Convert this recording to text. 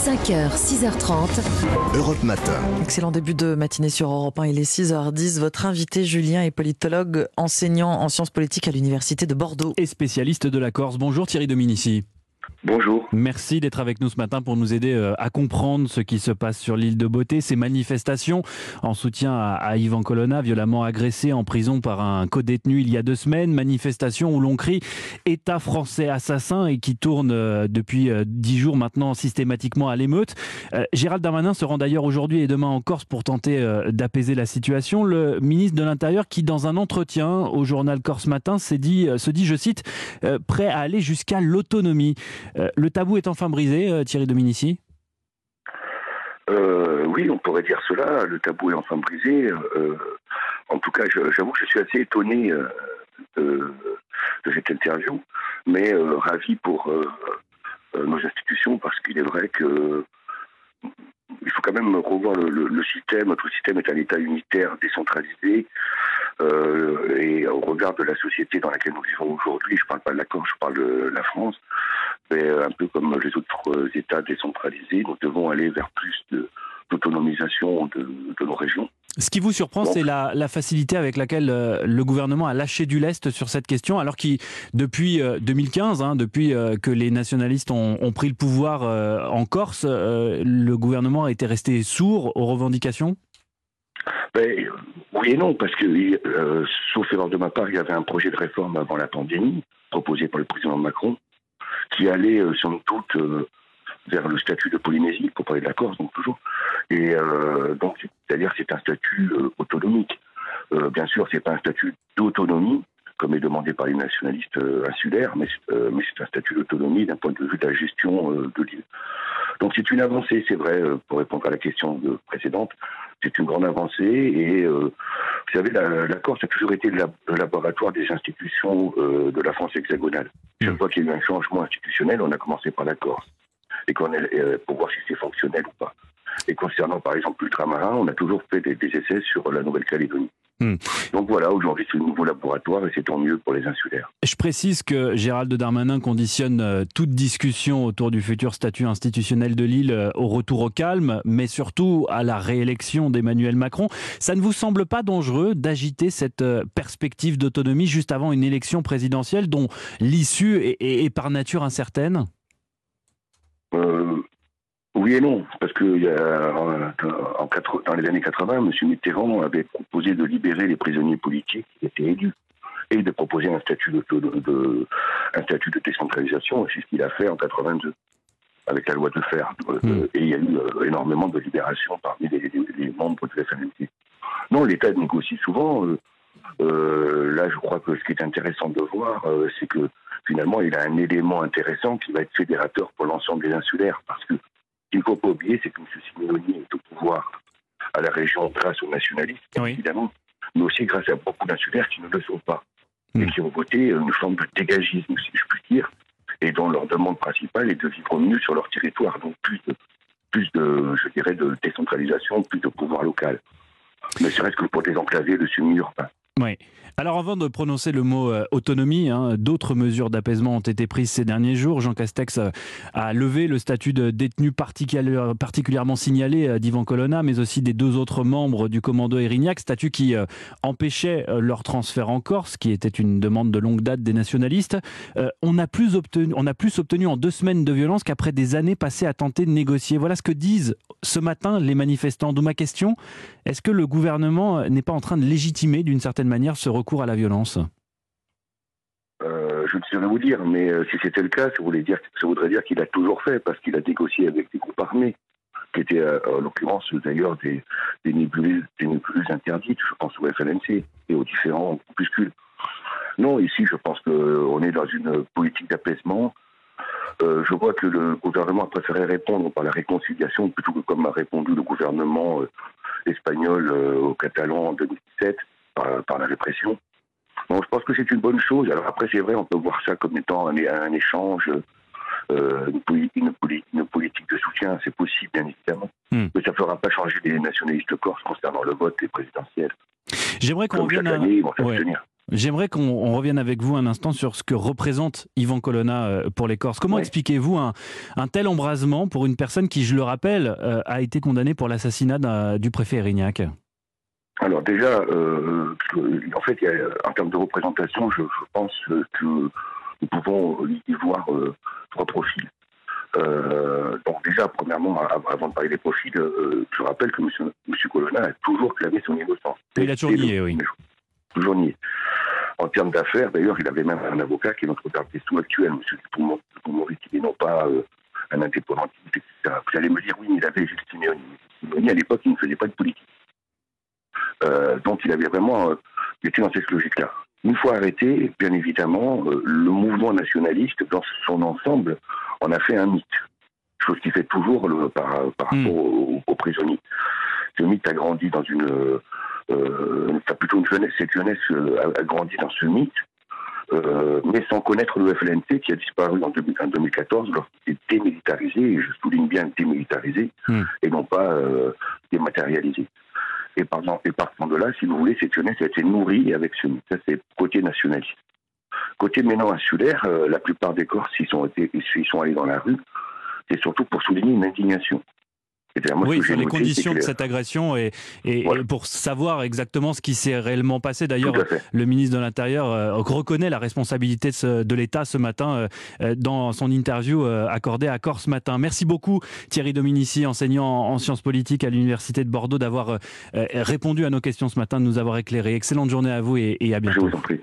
5h, 6h30. Europe Matin. Excellent début de matinée sur Europe 1. Il est 6h10. Votre invité Julien est politologue, enseignant en sciences politiques à l'Université de Bordeaux. Et spécialiste de la Corse. Bonjour Thierry Dominici. Bonjour. Merci d'être avec nous ce matin pour nous aider euh, à comprendre ce qui se passe sur l'île de Beauté, ces manifestations en soutien à Yvan Colonna, violemment agressé en prison par un co-détenu il y a deux semaines. Manifestations où l'on crie État français assassin et qui tourne euh, depuis euh, dix jours maintenant systématiquement à l'émeute. Gérald Darmanin se rend d'ailleurs aujourd'hui et demain en Corse pour tenter d'apaiser la situation. Le ministre de l'Intérieur qui, dans un entretien au journal Corse Matin, s'est dit, se dit, je cite, prêt à aller jusqu'à l'autonomie. Euh, le tabou est enfin brisé, euh, Thierry Dominici euh, oui, on pourrait dire cela. Le tabou est enfin brisé. en tout cas, j'avoue que je suis assez étonné de, cette interview, mais ravi pour nos institutions parce qu'il est vrai que il faut quand même revoir le, système. Notre système est un État unitaire décentralisé. et au regard de la société dans laquelle nous vivons aujourd'hui, je ne parle pas de la Corse, je parle de la France, euh, un peu comme les autres euh, États décentralisés, nous devons aller vers plus d'autonomisation de, nos régions. Ce qui vous surprend, c'est la, facilité avec laquelle euh, le gouvernement a lâché du lest sur cette question, alors que depuis 2015, hein, depuis que les nationalistes ont, pris le pouvoir en Corse, le gouvernement a été resté sourd aux revendications? Ben, Oui et non, parce que, sauf erreur de ma part, il y avait un projet de réforme avant la pandémie, proposé par le président Macron, qui allait, euh, somme toute, euh, vers le statut de Polynésie, pour parler de la Corse, donc toujours. Et euh, donc, c'est-à-dire c'est un statut autonomique. bien sûr, c'est pas un statut d'autonomie, comme est demandé par les nationalistes insulaires, mais, mais c'est un statut d'autonomie d'un point de vue de la gestion de l'île. Donc c'est une avancée, c'est vrai, pour répondre à la question précédente, c'est une grande avancée. Et vous savez, la, Corse a toujours été le, laboratoire des institutions de la France hexagonale. Chaque fois qu'il y a eu un changement institutionnel, on a commencé par la Corse. Et qu'on euh, pour voir si c'est fonctionnel ou pas. Et concernant par exemple l'ultramarin, on a toujours fait des, essais sur la Nouvelle-Calédonie. Hmm. Donc voilà, aujourd'hui c'est un nouveau laboratoire et c'est tant mieux pour les insulaires. Je précise que Gérald Darmanin conditionne euh, toute discussion autour du futur statut institutionnel de l'île euh, au retour au calme, mais surtout à la réélection d'Emmanuel Macron. Ça ne vous semble pas dangereux d'agiter cette euh, perspective d'autonomie juste avant une élection présidentielle dont l'issue est, par nature incertaine? Oui et non, parce que y a, en, dans les années 80, M. Mitterrand avait proposé de libérer les prisonniers politiques qui étaient élus et de proposer un statut de, de, un statut de décentralisation. C'est ce qu'il a fait en 82 avec la loi de fer. Hmm. Et il y a eu euh, énormément de libération parmi les, membres de FNMC. Non, l'État négocie souvent. Euh, euh, là, je crois que ce qui est intéressant de voir, c'est que finalement, il a un élément intéressant qui va être fédérateur pour l'ensemble des insulaires, parce que qu'il ne faut pas oublier, c'est que M. Simeoni est au pouvoir à la région grâce aux nationalistes, évidemment, mais aussi grâce à beaucoup d'insulaires qui ne le sont pas et hmm. qui ont voté une forme de dégagisme, si je puis dire, et dont leur demande principale est de vivre mieux sur leur territoire, donc plus de, plus de je dirais, de décentralisation, plus de pouvoir local. Mais serait-ce que pour désenclaver le semi-urbain. Oui. Alors avant de prononcer le mot euh, autonomie, hein, d'autres mesures d'apaisement ont été prises ces derniers jours. Jean Castex euh, a levé le statut de détenu particulièrement signalé euh, d'Ivan Colonna, mais aussi des deux autres membres du commando Erignac, statut qui empêchait leur transfert en Corse, qui était une demande de longue date des nationalistes. on, a plus obtenu, on a plus obtenu en deux semaines de violence qu'après des années passées à tenter de négocier. Voilà ce que disent ce matin les manifestants. D'où ma question, est-ce que le gouvernement n'est pas en train de légitimer d'une certaine manière ce recours à la violence euh, je ne saurais vous dire, mais euh, si c'était le cas, ça, dire, voudrait dire qu'il a toujours fait, parce qu'il a négocié avec des groupes armés, qui étaient euh, en l'occurrence d'ailleurs des, des, interdites, je pense au FLNC et aux différents groupuscules. Non, ici, je pense qu'on est dans une politique d'apaisement. je vois que le gouvernement a préféré répondre par la réconciliation plutôt que comme a répondu le gouvernement espagnol au Catalan en 2017 par, la répression. Donc je pense que c'est une bonne chose. Alors après, c'est vrai, on peut voir ça comme étant un, un échange, euh, une, politique de soutien, c'est possible, bien évidemment. Hmm. Mais ça ne fera pas changer les nationalistes corses concernant le vote des présidentielles. J'aimerais qu'on vienne. J'aimerais qu'on revienne avec vous un instant sur ce que représente Yvan Colonna euh, pour les Corses. Comment expliquez-vous un, tel embrasement pour une personne qui, je le rappelle, euh, a été condamnée pour l'assassinat du préfet Erignac? Alors déjà, euh, en fait, en termes de représentation, je, pense que nous pouvons y voir trois profils. donc déjà, premièrement, avant de parler des profils, je rappelle que M. Colonna a toujours clamé son innocence. Il a toujours nié, oui. Toujours nié. En termes d'affaires, d'ailleurs, il avait même un avocat qui est notre garde des actuel, M. Dupont-Moretti, et non pas euh, un indépendantiste, etc. Vous allez me dire, oui, mais il avait juste Simeoni. À l'époque, il ne faisait pas de politique. Euh, donc, il avait vraiment. Euh, il était dans cette logique-là. Une fois arrêté, bien évidemment, le mouvement nationaliste, dans son ensemble, en a fait un mythe. Chose qui fait toujours par, rapport hmm. aux, prisonniers. Ce mythe a grandi dans une euh, plutôt une jeunesse, cette jeunesse euh, a, grandi dans ce mythe, euh, mais sans connaître le FLNC qui a disparu en, 2014 lorsqu'il est démilitarisé, et je souligne bien démilitarisé, hmm. et non pas dématérialisé. Et par, et partant de là, si vous voulez, cette jeunesse a été nourrie avec ce. Ça, c'est côté nationaliste. Côté maintenant insulaire, la plupart des Corses, s'ils sont allés dans la rue, c'est surtout pour souligner une indignation oui, sur les conditions de cette agression et, pour savoir exactement ce qui s'est réellement passé. D'ailleurs, le ministre de l'Intérieur euh, reconnaît la responsabilité de, l'État ce matin euh, euh, dans son interview accordée à Corse matin. Merci beaucoup Thierry Dominici, enseignant en sciences politiques à l'Université de Bordeaux, d'avoir répondu à nos questions ce matin, de nous avoir éclairé. Excellente journée à vous et, et à bientôt. Je vous en prie.